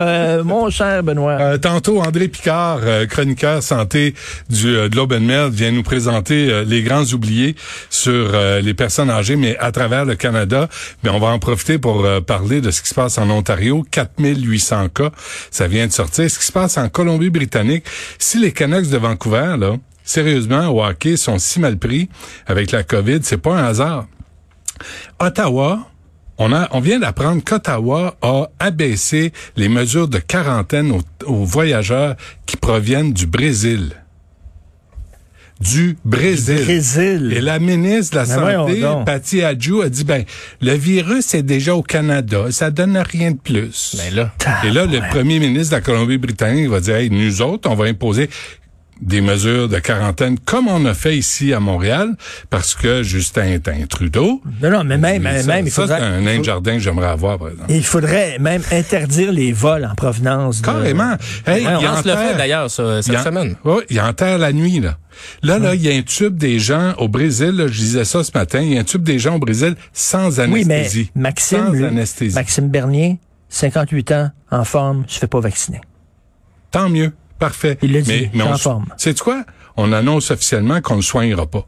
Euh, mon cher Benoît. Euh, tantôt, André Picard, euh, chroniqueur santé du euh, Globe and Mail, vient nous présenter euh, les grands oubliés sur les personnes âgées, mais à travers le Canada. Mais on va en profiter pour parler de ce qui se passe en Ontario. 4800 cas, ça vient de sortir. Ce qui se passe en Colombie-Britannique. Si les Canucks de Vancouver, là, sérieusement, au hockey, sont si mal pris avec la COVID, c'est pas un hasard. Ottawa, on, a, on vient d'apprendre qu'Ottawa a abaissé les mesures de quarantaine aux, voyageurs qui proviennent du Brésil du Brésil. Brésil. Et la ministre de la Santé, Patty Adjou, a dit, ben, le virus est déjà au Canada, ça donne rien de plus. Ben là, Et là, le premier ministre de la Colombie-Britannique va dire, hey, nous autres, on va imposer des mesures de quarantaine comme on a fait ici à Montréal parce que Justin est un Trudeau. Non, non, mais même, ça, même, il faudrait, c'est un nain de jardin que j'aimerais avoir, par exemple. Il faudrait même interdire les vols en provenance. De... Carrément. Hey, ouais, on le fait d'ailleurs cette il semaine. Oui, il enterre la nuit, là. Là, là, il y a un tube des gens au Brésil, là, je disais ça ce matin, il y a un tube des gens au Brésil sans anesthésie. Oui, mais Maxime, sans anesthésie. Maxime Bernier, 58 ans, en forme, se fait pas vacciner. Tant mieux. Parfait. Il l'a dit, mais, C'est quoi? On annonce officiellement qu'on ne soignera pas.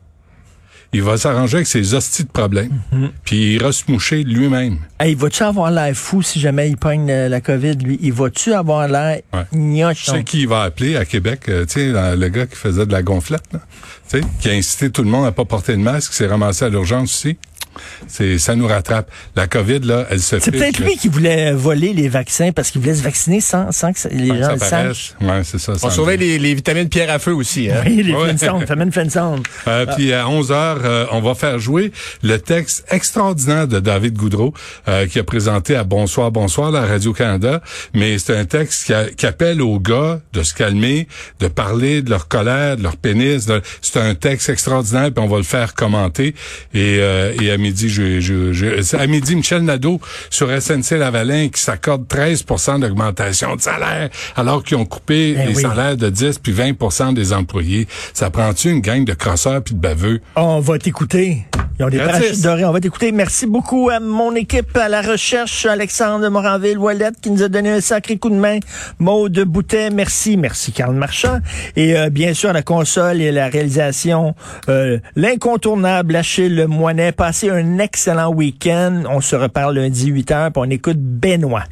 Il va s'arranger avec ses hosties de problèmes. Mhm. Puis il ira se moucher lui-même. il va-tu avoir l'air fou si jamais il pogne la, COVID, lui? Il va-tu avoir l'air ouais. Tu sais qui il va appeler à Québec? Euh, tu sais, le gars qui faisait de la gonflette, là? Tu sais, qui a incité tout le monde à pas porter de masque, qui s'est ramassé à l'urgence aussi? C'est ça nous rattrape. La COVID là, elle se C'est peut-être lui qui voulait voler les vaccins parce qu'il voulait se vacciner sans, sans que les gens le sachent. Ouais, c'est ça. On surveille les, les, vitamines pierre à feu aussi. Hein? Oui, les ouais. vitamines. Euh, ah. Puis à 11 heures, euh, on va faire jouer le texte extraordinaire de David Goudreau euh, qui a présenté à Bonsoir Bonsoir la Radio Canada. Mais c'est un texte qui, qui, appelle aux gars de se calmer, de parler de leur colère, de leur pénis. C'est un texte extraordinaire puis on va le faire commenter et, euh, et midi, je, je, je, à midi, Michel Nadeau sur SNC Lavalin qui s'accorde 13% d'augmentation de salaire alors qu'ils ont coupé eh les salaires de 10 puis 20% des employés. Ça prend-tu une gang de crosseurs puis de baveux? On va t'écouter. Ils ont des parachutes dorés. On va t'écouter. Merci beaucoup à mon équipe à la recherche, Alexandre Moranville, Wallet, qui nous a donné un sacré coup de main. Maude Boutet, merci. Merci, Karl Marchand. Et euh, bien sûr, la console et la réalisation, euh, l'incontournable Achille Moinet. Passez un excellent week-end. On se reparle lundi 8h, puis on écoute Benoît.